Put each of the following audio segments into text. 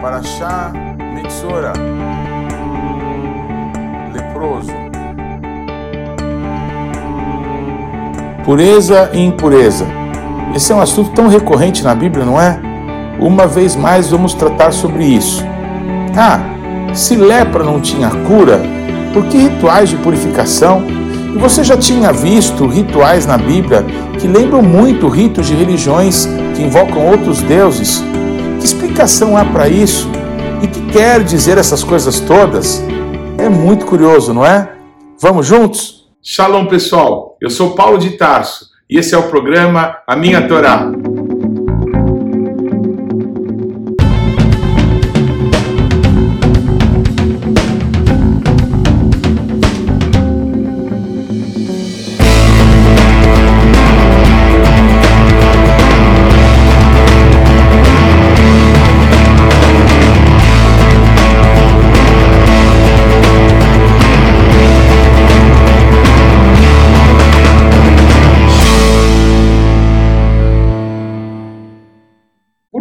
Paraxá Metsora Leproso Pureza e impureza. Esse é um assunto tão recorrente na Bíblia, não é? Uma vez mais vamos tratar sobre isso. Ah, se lepra não tinha cura, por que rituais de purificação? E você já tinha visto rituais na Bíblia que lembram muito ritos de religiões que invocam outros deuses? Explicação há para isso? E que quer dizer essas coisas todas? É muito curioso, não é? Vamos juntos? Shalom, pessoal. Eu sou Paulo de Tarso e esse é o programa A Minha Torá.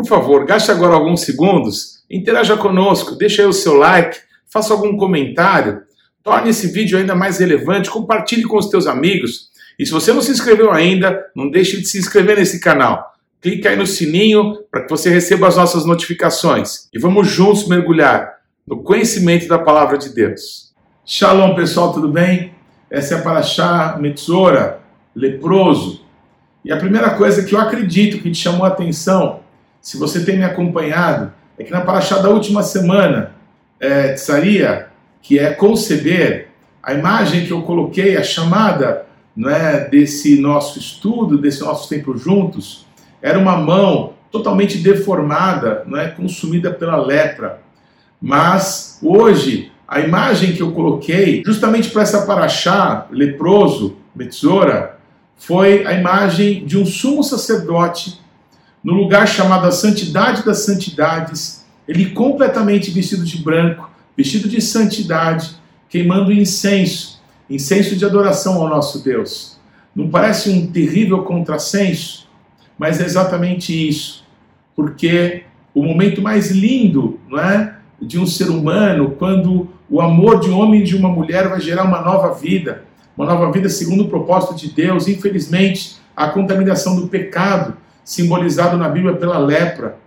Favor, gaste agora alguns segundos, interaja conosco, deixe aí o seu like, faça algum comentário, torne esse vídeo ainda mais relevante, compartilhe com os teus amigos. E se você não se inscreveu ainda, não deixe de se inscrever nesse canal. Clique aí no sininho para que você receba as nossas notificações. E vamos juntos mergulhar no conhecimento da palavra de Deus. Shalom, pessoal, tudo bem? Essa é a Paraxá Metzora, leproso. E a primeira coisa que eu acredito que te chamou a atenção se você tem me acompanhado, é que na paraxá da última semana, é, Tsaria, que é conceber, a imagem que eu coloquei, a chamada é, desse nosso estudo, desse nosso tempo juntos, era uma mão totalmente deformada, é, consumida pela lepra. Mas hoje, a imagem que eu coloquei, justamente para essa paraxá, leproso, Metzora, foi a imagem de um sumo sacerdote no lugar chamado a Santidade das Santidades, ele completamente vestido de branco, vestido de santidade, queimando incenso, incenso de adoração ao nosso Deus. Não parece um terrível contrassenso? Mas é exatamente isso, porque o momento mais lindo, não é, de um ser humano, quando o amor de um homem e de uma mulher vai gerar uma nova vida, uma nova vida segundo o propósito de Deus. Infelizmente, a contaminação do pecado simbolizado na Bíblia pela lepra.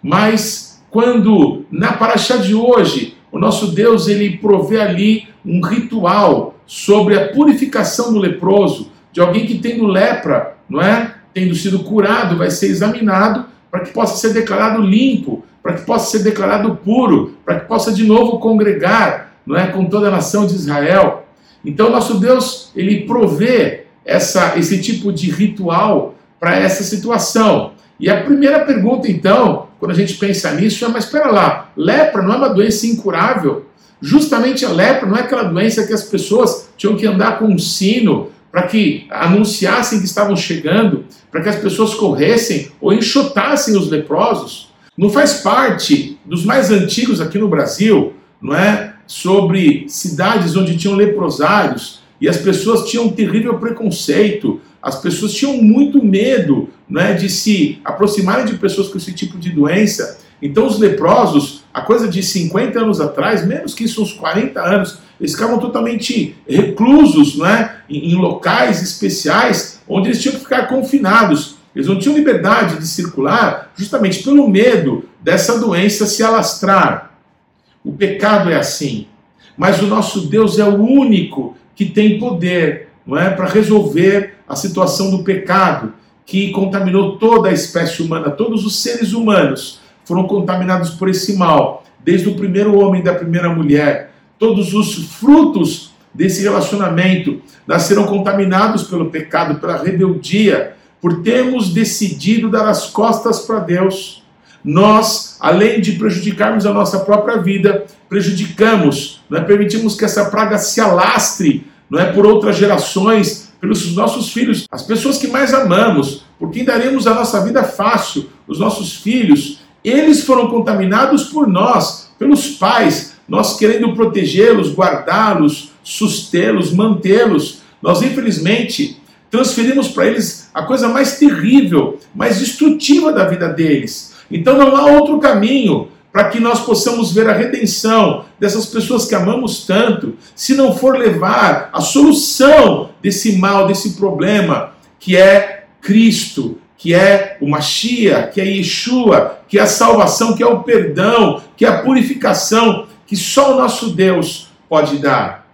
Mas quando na paraxá de hoje, o nosso Deus ele provê ali um ritual sobre a purificação do leproso, de alguém que tendo lepra, não é? Tendo sido curado, vai ser examinado para que possa ser declarado limpo, para que possa ser declarado puro, para que possa de novo congregar, não é, com toda a nação de Israel. Então nosso Deus, ele provê essa esse tipo de ritual para essa situação. E a primeira pergunta, então, quando a gente pensa nisso, é: mas espera lá, lepra não é uma doença incurável? Justamente a lepra não é aquela doença que as pessoas tinham que andar com um sino para que anunciassem que estavam chegando, para que as pessoas corressem ou enxotassem os leprosos. Não faz parte dos mais antigos aqui no Brasil, não é? Sobre cidades onde tinham leprosários e as pessoas tinham um terrível preconceito, as pessoas tinham muito medo né, de se aproximarem de pessoas com esse tipo de doença. Então, os leprosos, a coisa de 50 anos atrás, menos que isso, uns 40 anos, eles ficavam totalmente reclusos né, em, em locais especiais onde eles tinham que ficar confinados. Eles não tinham liberdade de circular justamente pelo medo dessa doença se alastrar. O pecado é assim. Mas o nosso Deus é o único que tem poder não é, para resolver a situação do pecado que contaminou toda a espécie humana, todos os seres humanos foram contaminados por esse mal, desde o primeiro homem da primeira mulher. Todos os frutos desse relacionamento nasceram contaminados pelo pecado, pela rebeldia, por termos decidido dar as costas para Deus. Nós, além de prejudicarmos a nossa própria vida, prejudicamos, não é? permitimos que essa praga se alastre não é por outras gerações, pelos nossos filhos, as pessoas que mais amamos, por quem daremos a nossa vida fácil, os nossos filhos, eles foram contaminados por nós, pelos pais, nós querendo protegê-los, guardá-los, sustê-los, mantê-los. Nós, infelizmente, transferimos para eles a coisa mais terrível, mais destrutiva da vida deles. Então não há outro caminho para que nós possamos ver a redenção dessas pessoas que amamos tanto, se não for levar a solução desse mal, desse problema, que é Cristo, que é o Mashiach, que é Yeshua, que é a salvação, que é o perdão, que é a purificação, que só o nosso Deus pode dar.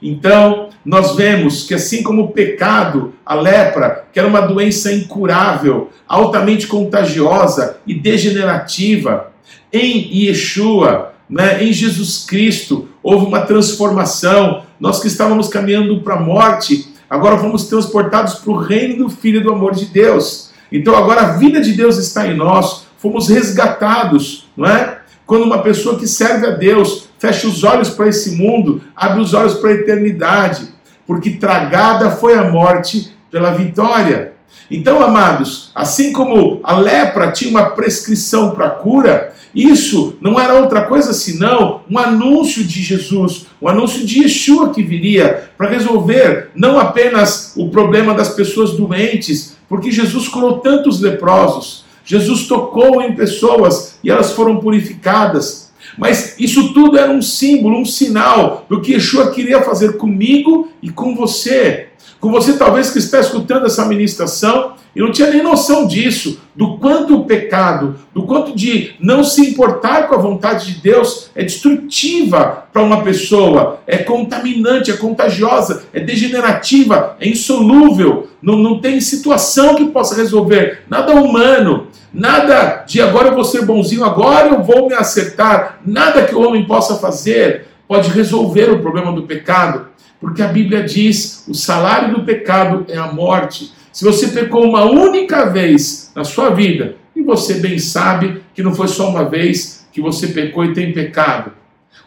Então, nós vemos que assim como o pecado, a lepra, que era uma doença incurável, altamente contagiosa e degenerativa, em Yeshua, né, em Jesus Cristo, houve uma transformação. Nós que estávamos caminhando para a morte, agora fomos transportados para o reino do Filho do amor de Deus. Então agora a vida de Deus está em nós, fomos resgatados, não é? Quando uma pessoa que serve a Deus fecha os olhos para esse mundo, abre os olhos para a eternidade, porque tragada foi a morte pela vitória. Então, amados, assim como a lepra tinha uma prescrição para cura, isso não era outra coisa senão um anúncio de Jesus, um anúncio de Yeshua que viria para resolver não apenas o problema das pessoas doentes, porque Jesus curou tantos leprosos, Jesus tocou em pessoas e elas foram purificadas. Mas isso tudo era um símbolo, um sinal do que Yeshua queria fazer comigo e com você. Com você, talvez, que está escutando essa ministração e não tinha nem noção disso, do quanto o pecado, do quanto de não se importar com a vontade de Deus é destrutiva para uma pessoa, é contaminante, é contagiosa, é degenerativa, é insolúvel, não, não tem situação que possa resolver, nada humano, nada de agora eu vou ser bonzinho, agora eu vou me acertar, nada que o homem possa fazer pode resolver o problema do pecado, porque a Bíblia diz: o salário do pecado é a morte. Se você pecou uma única vez na sua vida, e você bem sabe que não foi só uma vez que você pecou e tem pecado,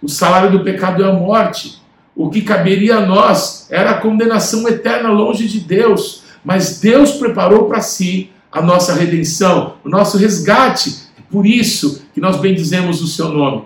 o salário do pecado é a morte. O que caberia a nós era a condenação eterna longe de Deus, mas Deus preparou para si a nossa redenção, o nosso resgate. É por isso que nós bendizemos o seu nome.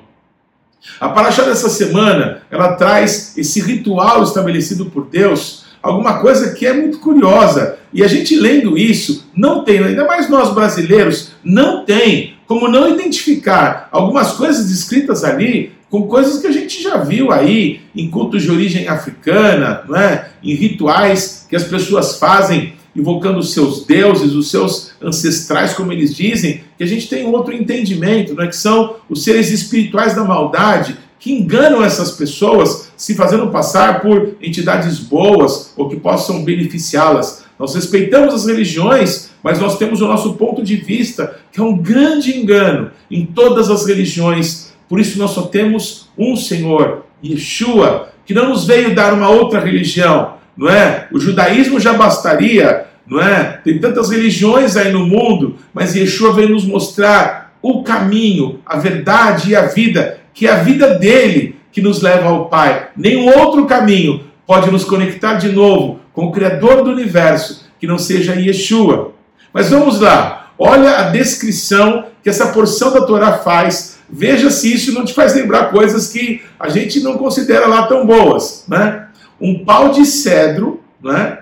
A paraxá dessa semana, ela traz esse ritual estabelecido por Deus alguma coisa que é muito curiosa. E a gente lendo isso, não tem, ainda mais nós brasileiros, não tem como não identificar algumas coisas escritas ali com coisas que a gente já viu aí em cultos de origem africana, não é? em rituais que as pessoas fazem invocando os seus deuses, os seus ancestrais, como eles dizem, que a gente tem outro entendimento, não é? que são os seres espirituais da maldade, que enganam essas pessoas se fazendo passar por entidades boas ou que possam beneficiá-las. Nós respeitamos as religiões, mas nós temos o nosso ponto de vista, que é um grande engano em todas as religiões. Por isso nós só temos um Senhor, Yeshua, que não nos veio dar uma outra religião, não é? O judaísmo já bastaria, não é? Tem tantas religiões aí no mundo, mas Yeshua veio nos mostrar o caminho, a verdade e a vida que é a vida dele que nos leva ao Pai. Nenhum outro caminho pode nos conectar de novo com o Criador do universo que não seja Yeshua. Mas vamos lá, olha a descrição que essa porção da Torá faz. Veja se isso não te faz lembrar coisas que a gente não considera lá tão boas. Né? Um pau de cedro, né?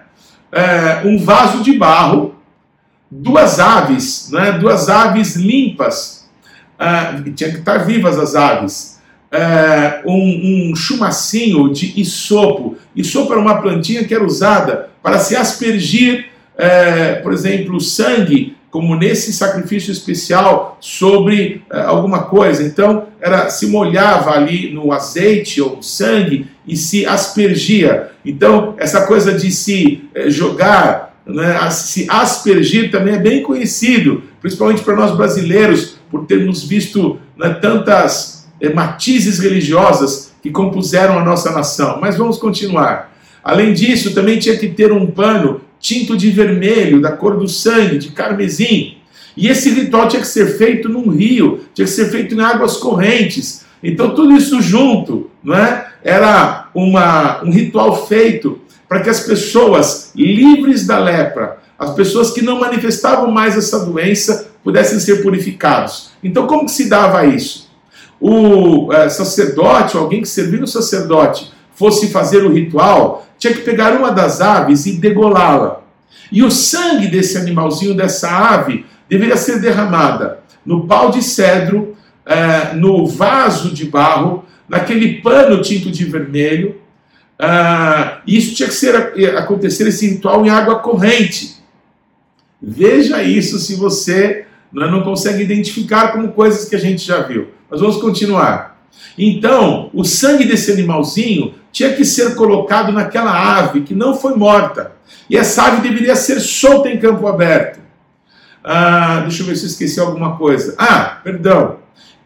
É, um vaso de barro, duas aves, né? duas aves limpas ah, tinha que estar vivas as aves, ah, um, um chumacinho de isopo. Isopo era uma plantinha que era usada para se aspergir, eh, por exemplo, sangue, como nesse sacrifício especial sobre eh, alguma coisa. Então, era se molhava ali no azeite ou sangue e se aspergia. Então, essa coisa de se eh, jogar, né, se aspergir também é bem conhecido, principalmente para nós brasileiros, por termos visto né, tantas eh, matizes religiosas que compuseram a nossa nação. Mas vamos continuar. Além disso, também tinha que ter um pano tinto de vermelho, da cor do sangue, de carmesim. E esse ritual tinha que ser feito num rio, tinha que ser feito em águas correntes. Então, tudo isso junto não é? era uma, um ritual feito para que as pessoas livres da lepra, as pessoas que não manifestavam mais essa doença, pudessem ser purificados. Então, como que se dava isso? O é, sacerdote, alguém que servia o sacerdote, fosse fazer o ritual, tinha que pegar uma das aves e degolá-la. E o sangue desse animalzinho, dessa ave, deveria ser derramada no pau de cedro é, no vaso de barro, naquele pano tinto de vermelho. Ah, isso tinha que ser, acontecer esse ritual em água corrente. Veja isso se você não consegue identificar como coisas que a gente já viu. Mas vamos continuar. Então, o sangue desse animalzinho tinha que ser colocado naquela ave que não foi morta. E essa ave deveria ser solta em campo aberto. Ah, deixa eu ver se eu esqueci alguma coisa. Ah, perdão.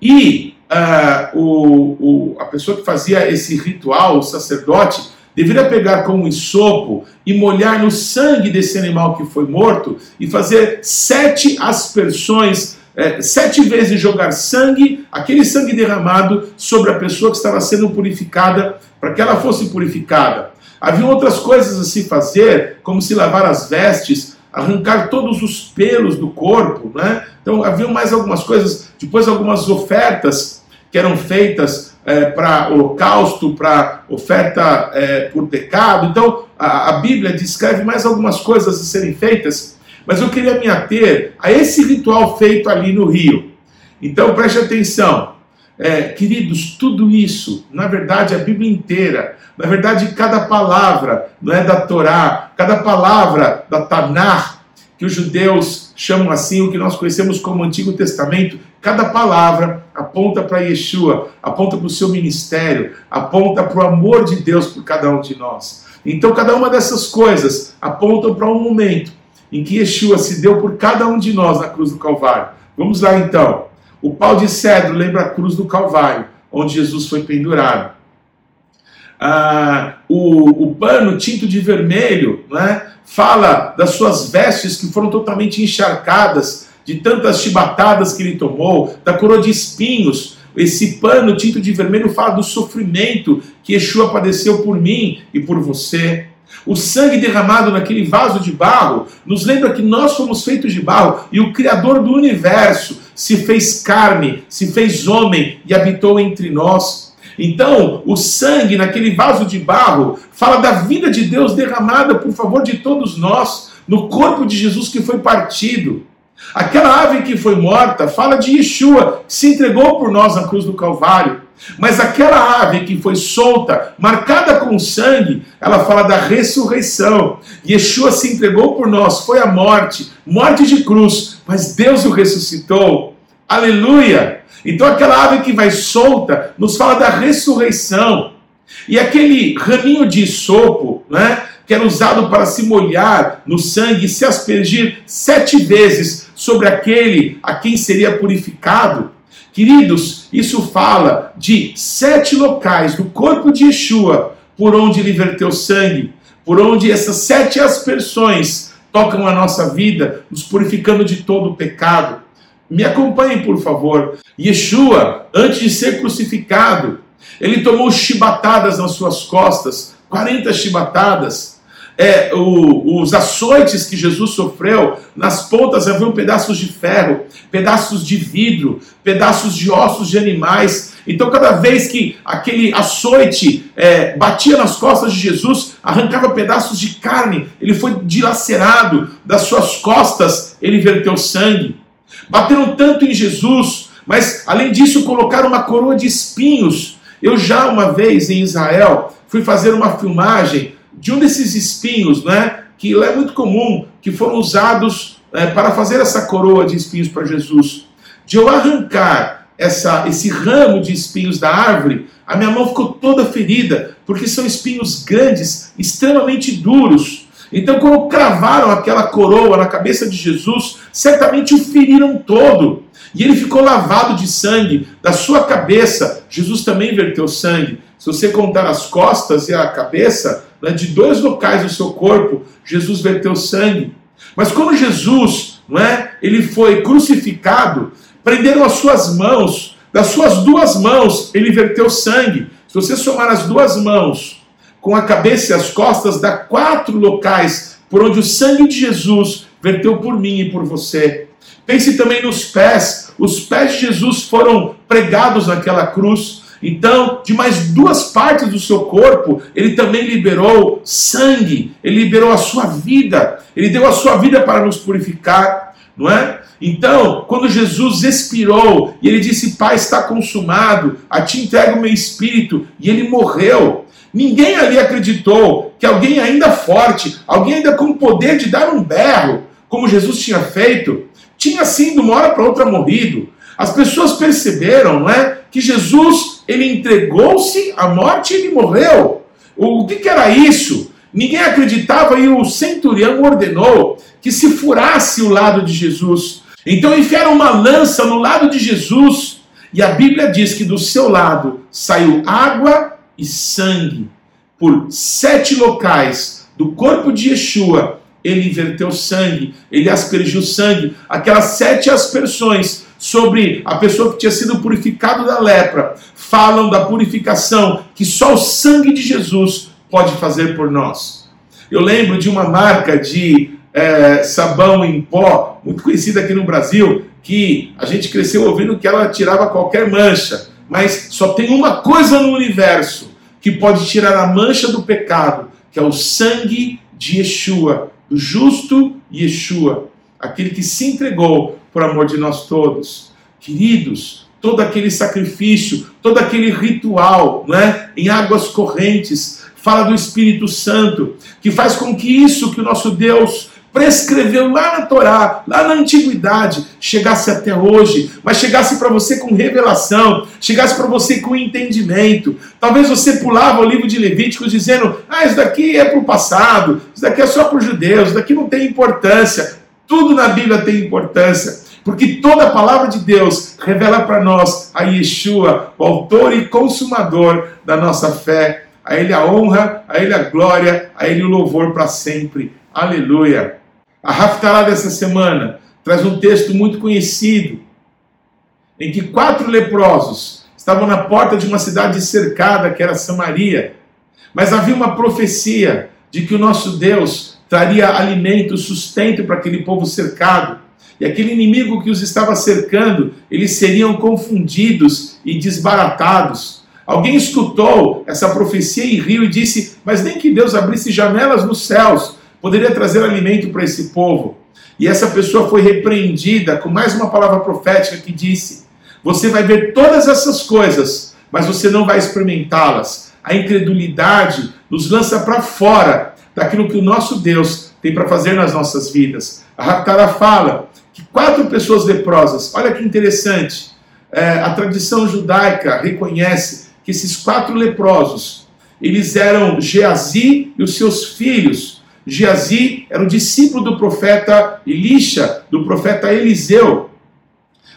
E ah, o, o, a pessoa que fazia esse ritual, o sacerdote, deveria pegar com um isopo e molhar no sangue desse animal que foi morto e fazer sete aspersões, é, sete vezes jogar sangue, aquele sangue derramado, sobre a pessoa que estava sendo purificada, para que ela fosse purificada. Havia outras coisas a se fazer, como se lavar as vestes, arrancar todos os pelos do corpo, né? Então havia mais algumas coisas, depois algumas ofertas que eram feitas é, para holocausto, para oferta é, por pecado. Então, a, a, Bíblia descreve mais algumas coisas a serem feitas, mas eu queria me ater a esse ritual feito ali no rio. Então, preste atenção. É, queridos, tudo isso, na verdade, a Bíblia inteira, na verdade, cada palavra não é da Torá, cada palavra da Tanakh, que os judeus chamam assim, o que nós conhecemos como Antigo Testamento, cada palavra aponta para Yeshua, aponta para o seu ministério, aponta para o amor de Deus por cada um de nós. Então, cada uma dessas coisas apontam para um momento em que Yeshua se deu por cada um de nós na cruz do Calvário. Vamos lá então. O pau de cedro lembra a cruz do Calvário, onde Jesus foi pendurado. Ah, o, o pano tinto de vermelho, né? fala das suas vestes que foram totalmente encharcadas de tantas chibatadas que ele tomou, da coroa de espinhos. Esse pano tinto de vermelho fala do sofrimento que Yeshua padeceu por mim e por você. O sangue derramado naquele vaso de barro nos lembra que nós fomos feitos de barro e o Criador do universo se fez carne, se fez homem e habitou entre nós. Então, o sangue naquele vaso de barro fala da vida de Deus derramada por favor de todos nós, no corpo de Jesus que foi partido. Aquela ave que foi morta fala de Yeshua, que se entregou por nós na cruz do Calvário. Mas aquela ave que foi solta, marcada com sangue, ela fala da ressurreição. Yeshua se entregou por nós, foi a morte, morte de cruz, mas Deus o ressuscitou. Aleluia! Então aquela ave que vai solta nos fala da ressurreição. E aquele raminho de sopo, né, que era usado para se molhar no sangue e se aspergir sete vezes sobre aquele a quem seria purificado. Queridos, isso fala de sete locais do corpo de Yeshua por onde ele verteu sangue, por onde essas sete aspersões tocam a nossa vida, nos purificando de todo o pecado. Me acompanhem, por favor. Yeshua, antes de ser crucificado, ele tomou chibatadas nas suas costas, 40 chibatadas. É, o, os açoites que Jesus sofreu, nas pontas haviam pedaços de ferro, pedaços de vidro, pedaços de ossos de animais. Então, cada vez que aquele açoite é, batia nas costas de Jesus, arrancava pedaços de carne, ele foi dilacerado, das suas costas ele verteu sangue. Bateram tanto em Jesus, mas além disso colocaram uma coroa de espinhos. Eu já uma vez em Israel fui fazer uma filmagem de um desses espinhos, né, que é muito comum, que foram usados é, para fazer essa coroa de espinhos para Jesus. De eu arrancar essa, esse ramo de espinhos da árvore, a minha mão ficou toda ferida, porque são espinhos grandes, extremamente duros. Então, quando cravaram aquela coroa na cabeça de Jesus, certamente o feriram todo. E ele ficou lavado de sangue da sua cabeça. Jesus também verteu sangue. Se você contar as costas e a cabeça, né, de dois locais do seu corpo, Jesus verteu sangue. Mas quando Jesus, não é, ele foi crucificado, prenderam as suas mãos, das suas duas mãos ele verteu sangue. Se você somar as duas mãos com a cabeça e as costas, dá quatro locais por onde o sangue de Jesus verteu por mim e por você. Pense também nos pés. Os pés de Jesus foram pregados naquela cruz. Então, de mais duas partes do seu corpo, ele também liberou sangue, ele liberou a sua vida, ele deu a sua vida para nos purificar, não é? Então, quando Jesus expirou e ele disse: Pai, está consumado, a ti entrego o meu espírito, e ele morreu. Ninguém ali acreditou que alguém ainda forte, alguém ainda com poder de dar um berro, como Jesus tinha feito, tinha sim de uma hora para outra morrido. As pessoas perceberam, não é, que Jesus ele entregou-se à morte e ele morreu. O que, que era isso? Ninguém acreditava e o centurião ordenou que se furasse o lado de Jesus. Então enfiaram uma lança no lado de Jesus e a Bíblia diz que do seu lado saiu água e sangue. Por sete locais do corpo de Yeshua, ele inverteu sangue, ele aspergiu sangue, aquelas sete aspersões sobre a pessoa que tinha sido purificado da lepra, falam da purificação que só o sangue de Jesus pode fazer por nós. Eu lembro de uma marca de é, sabão em pó, muito conhecida aqui no Brasil, que a gente cresceu ouvindo que ela tirava qualquer mancha, mas só tem uma coisa no universo que pode tirar a mancha do pecado, que é o sangue de Yeshua, do justo Yeshua, aquele que se entregou por amor de nós todos. Queridos, todo aquele sacrifício, todo aquele ritual, não é? em águas correntes, fala do Espírito Santo, que faz com que isso que o nosso Deus prescreveu lá na Torá, lá na antiguidade, chegasse até hoje, mas chegasse para você com revelação, chegasse para você com entendimento. Talvez você pulava o livro de Levíticos dizendo: ah, isso daqui é para o passado, isso daqui é só para os judeus, isso daqui não tem importância. Tudo na Bíblia tem importância. Porque toda a palavra de Deus revela para nós a Yeshua, o autor e consumador da nossa fé. A Ele a honra, a Ele a glória, a Ele o louvor para sempre. Aleluia. A Haftarah dessa semana traz um texto muito conhecido, em que quatro leprosos estavam na porta de uma cidade cercada, que era Samaria, mas havia uma profecia de que o nosso Deus traria alimento, sustento para aquele povo cercado. E aquele inimigo que os estava cercando, eles seriam confundidos e desbaratados. Alguém escutou essa profecia e riu e disse: Mas nem que Deus abrisse janelas nos céus poderia trazer alimento para esse povo. E essa pessoa foi repreendida com mais uma palavra profética que disse: Você vai ver todas essas coisas, mas você não vai experimentá-las. A incredulidade nos lança para fora daquilo que o nosso Deus tem para fazer nas nossas vidas. A Raptara fala quatro pessoas leprosas, olha que interessante, é, a tradição judaica reconhece que esses quatro leprosos, eles eram Geazi e os seus filhos, Geazi era o discípulo do profeta Elisha, do profeta Eliseu.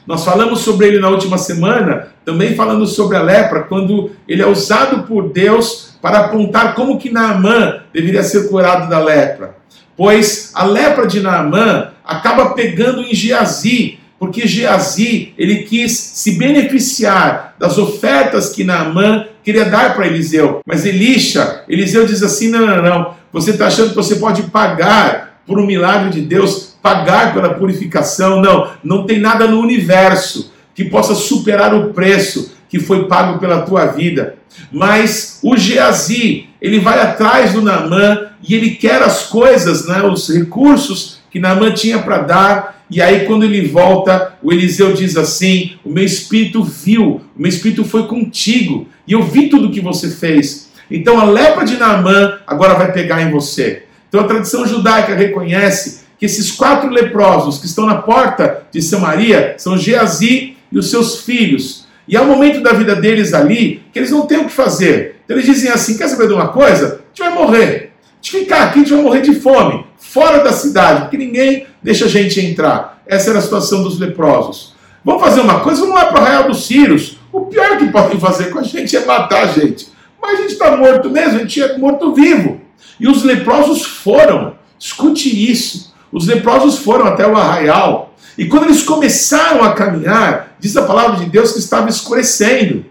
Nós falamos sobre ele na última semana, também falando sobre a lepra, quando ele é usado por Deus para apontar como que Naamã deveria ser curado da lepra. Pois a lepra de Naamã acaba pegando em Geazi, porque Geazi ele quis se beneficiar das ofertas que Naamã queria dar para Eliseu. Mas Elisha, Eliseu diz assim: não, não, não. Você está achando que você pode pagar por um milagre de Deus, pagar pela purificação? Não, não tem nada no universo que possa superar o preço que foi pago pela tua vida. Mas o Geazi, ele vai atrás do Naamã e ele quer as coisas, né, os recursos que Naamã tinha para dar. E aí, quando ele volta, o Eliseu diz assim: O meu espírito viu, o meu espírito foi contigo, e eu vi tudo que você fez. Então a lepra de Naamã agora vai pegar em você. Então a tradição judaica reconhece que esses quatro leprosos que estão na porta de Samaria são Geazi e os seus filhos. E há um momento da vida deles ali que eles não têm o que fazer. Então eles dizem assim: quer saber de uma coisa? A gente vai morrer. A gente ficar aqui, a gente vai morrer de fome, fora da cidade, porque ninguém deixa a gente entrar. Essa era a situação dos leprosos. Vamos fazer uma coisa, vamos lá para o Arraial dos Círios. O pior que podem fazer com a gente é matar a gente. Mas a gente está morto mesmo, a gente é morto vivo. E os leprosos foram, escute isso, os leprosos foram até o arraial. E quando eles começaram a caminhar, diz a palavra de Deus que estava escurecendo.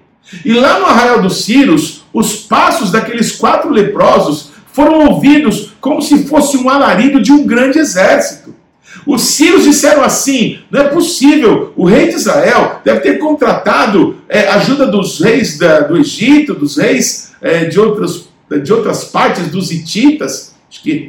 E lá no arraial dos Círios, os passos daqueles quatro leprosos foram ouvidos como se fosse um alarido de um grande exército. Os sírios disseram assim: não é possível, o rei de Israel deve ter contratado é, ajuda dos reis da, do Egito, dos reis é, de, outras, de outras partes, dos hititas, acho que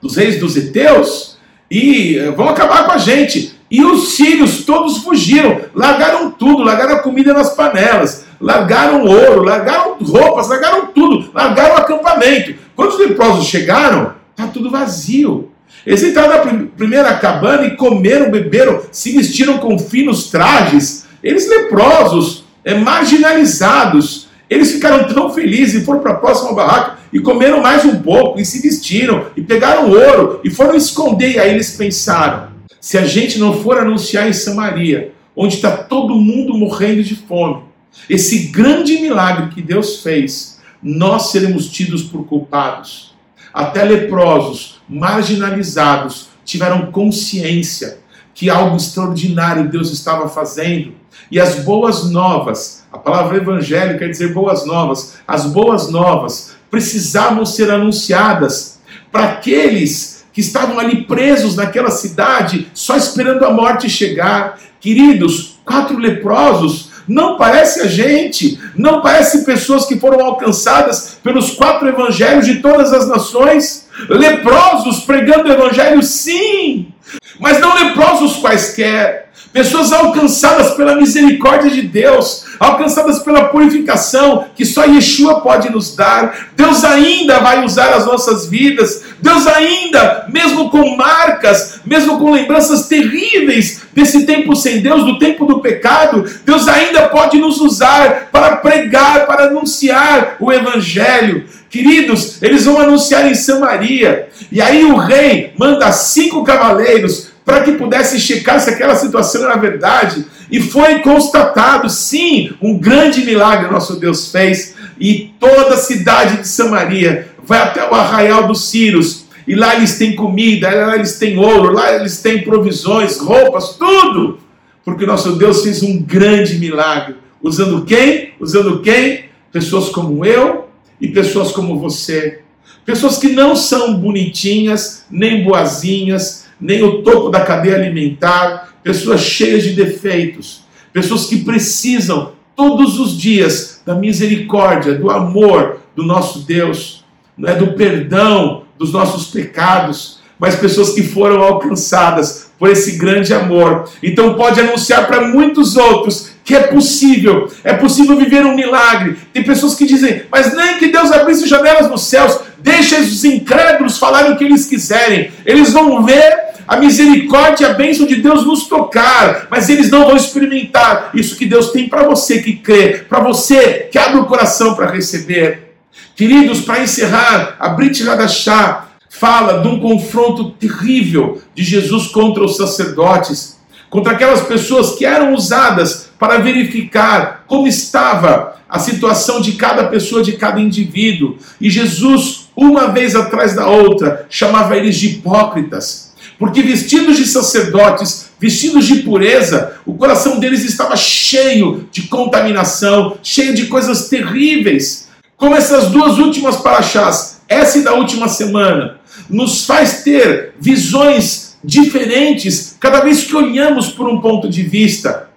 dos reis dos Eteus, e eh, vão acabar com a gente. E os sírios todos fugiram, largaram tudo, largaram a comida nas panelas, largaram ouro, largaram roupas, largaram tudo, largaram o acampamento. Quando os leprosos chegaram, está tudo vazio. Eles entraram na primeira cabana e comeram, beberam, se vestiram com finos trajes. Eles leprosos, é, marginalizados, eles ficaram tão felizes e foram para a próxima barraca e comeram mais um pouco e se vestiram e pegaram ouro e foram esconder. E aí eles pensaram: se a gente não for anunciar em Samaria, onde está todo mundo morrendo de fome, esse grande milagre que Deus fez, nós seremos tidos por culpados. Até leprosos, marginalizados, tiveram consciência que algo extraordinário Deus estava fazendo. E as boas novas, a palavra evangelho quer dizer boas novas, as boas novas precisavam ser anunciadas para aqueles que estavam ali presos naquela cidade, só esperando a morte chegar. Queridos, quatro leprosos não parece a gente, não parece pessoas que foram alcançadas pelos quatro evangelhos de todas as nações. Leprosos pregando o evangelho, sim, mas não leprosos quaisquer. Pessoas alcançadas pela misericórdia de Deus, alcançadas pela purificação que só Yeshua pode nos dar. Deus ainda vai usar as nossas vidas. Deus ainda, mesmo com marcas, mesmo com lembranças terríveis desse tempo sem Deus, do tempo do pecado, Deus ainda pode nos usar para pregar, para anunciar o Evangelho. Queridos, eles vão anunciar em Samaria. E aí o rei manda cinco cavaleiros para que pudesse checar se aquela situação era verdade. E foi constatado, sim, um grande milagre nosso Deus fez. E toda a cidade de Samaria vai até o arraial dos Círios. E lá eles têm comida, lá eles têm ouro, lá eles têm provisões, roupas, tudo. Porque nosso Deus fez um grande milagre. Usando quem? Usando quem? Pessoas como eu e pessoas como você. Pessoas que não são bonitinhas, nem boazinhas, nem o topo da cadeia alimentar, pessoas cheias de defeitos, pessoas que precisam todos os dias da misericórdia, do amor do nosso Deus, é do perdão dos nossos pecados, mas pessoas que foram alcançadas por esse grande amor. Então pode anunciar para muitos outros que é possível, é possível viver um milagre. Tem pessoas que dizem, mas nem que Deus abrisse janelas nos céus, deixa os incrédulos falarem o que eles quiserem. Eles vão ver a misericórdia e a bênção de Deus nos tocar, mas eles não vão experimentar isso que Deus tem para você que crê, para você que abre o coração para receber. Queridos, para encerrar, a Brit Radachá fala de um confronto terrível de Jesus contra os sacerdotes, contra aquelas pessoas que eram usadas para verificar como estava a situação de cada pessoa, de cada indivíduo. E Jesus, uma vez atrás da outra, chamava eles de hipócritas porque vestidos de sacerdotes, vestidos de pureza, o coração deles estava cheio de contaminação, cheio de coisas terríveis. Como essas duas últimas paraxás, essa e da última semana, nos faz ter visões diferentes cada vez que olhamos por um ponto de vista.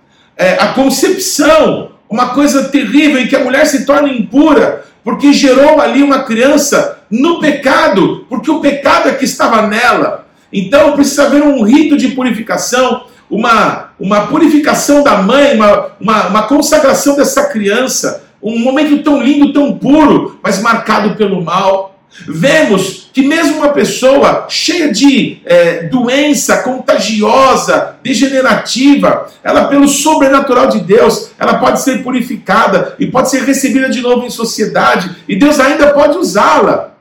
É, a concepção, uma coisa terrível em que a mulher se torna impura, porque gerou ali uma criança no pecado, porque o pecado é que estava nela. Então precisa haver um rito de purificação, uma, uma purificação da mãe, uma, uma, uma consagração dessa criança, um momento tão lindo, tão puro, mas marcado pelo mal. Vemos que mesmo uma pessoa cheia de é, doença contagiosa, degenerativa, ela pelo sobrenatural de Deus, ela pode ser purificada e pode ser recebida de novo em sociedade, e Deus ainda pode usá-la.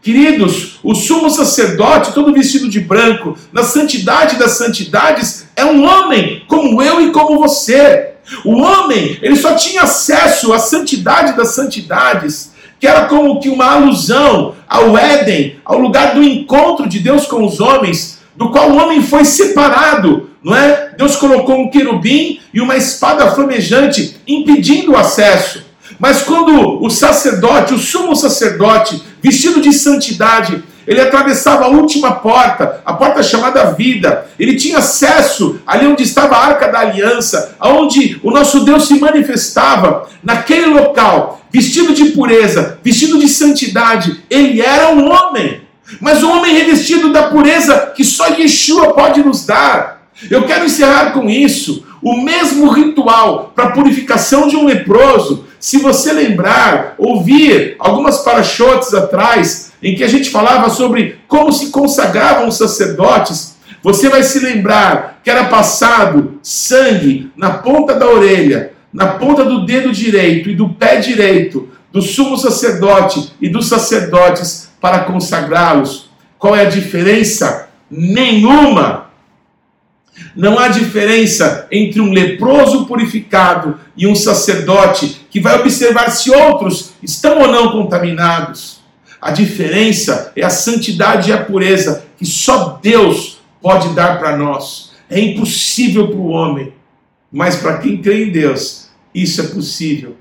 Queridos, o sumo sacerdote, todo vestido de branco, na santidade das santidades, é um homem como eu e como você. O homem, ele só tinha acesso à santidade das santidades, que era como que uma alusão ao Éden, ao lugar do encontro de Deus com os homens, do qual o homem foi separado, não é? Deus colocou um querubim e uma espada flamejante impedindo o acesso. Mas quando o sacerdote, o sumo sacerdote, vestido de santidade, ele atravessava a última porta, a porta chamada vida. Ele tinha acesso ali onde estava a arca da aliança, aonde o nosso Deus se manifestava. Naquele local, vestido de pureza, vestido de santidade, ele era um homem. mas um homem revestido da pureza que só Yeshua pode nos dar. Eu quero encerrar com isso. O mesmo ritual para purificação de um leproso, se você lembrar, ouvir algumas parachotes atrás, em que a gente falava sobre como se consagravam os sacerdotes, você vai se lembrar que era passado sangue na ponta da orelha, na ponta do dedo direito e do pé direito do sumo sacerdote e dos sacerdotes para consagrá-los. Qual é a diferença? Nenhuma. Não há diferença entre um leproso purificado e um sacerdote que vai observar se outros estão ou não contaminados. A diferença é a santidade e a pureza que só Deus pode dar para nós. É impossível para o homem, mas para quem crê em Deus, isso é possível.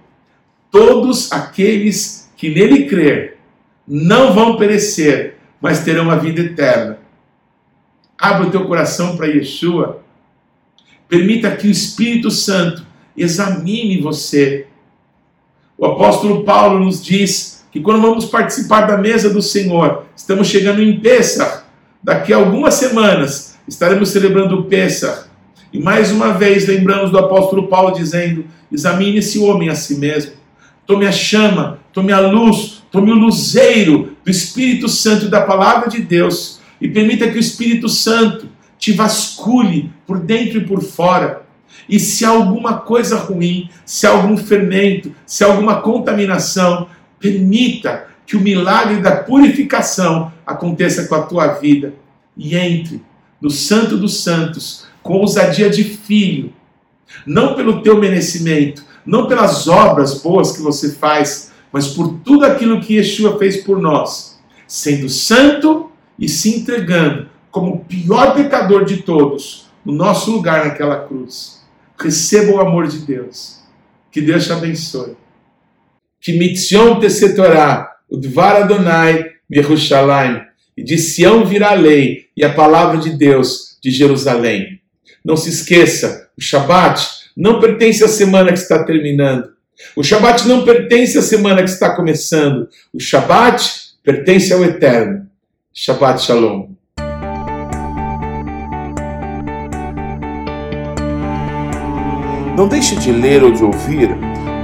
Todos aqueles que nele crer não vão perecer, mas terão a vida eterna. Abra o teu coração para Yeshua. Permita que o Espírito Santo examine você. O apóstolo Paulo nos diz que quando vamos participar da mesa do Senhor, estamos chegando em Pêssar, daqui a algumas semanas estaremos celebrando o Pêssar. E mais uma vez lembramos do apóstolo Paulo dizendo: examine esse homem a si mesmo. Tome a chama, tome a luz, tome o luzeiro do Espírito Santo e da palavra de Deus e permita que o Espírito Santo te vasculhe por dentro e por fora. E se há alguma coisa ruim, se há algum fermento, se há alguma contaminação, permita que o milagre da purificação aconteça com a tua vida e entre no Santo dos Santos com ousadia de filho, não pelo teu merecimento, não pelas obras boas que você faz, mas por tudo aquilo que Yeshua fez por nós, sendo santo e se entregando como o pior pecador de todos, no nosso lugar naquela cruz. Receba o amor de Deus. Que Deus te abençoe. Que mitzion tesetorá, o dvar Adonai, Yerushalayim, e de Sião virá a lei e a palavra de Deus de Jerusalém. Não se esqueça, o Shabat não pertence à semana que está terminando. O Shabat não pertence à semana que está começando. O Shabat pertence ao Eterno. Shabbat Shalom. Não deixe de ler ou de ouvir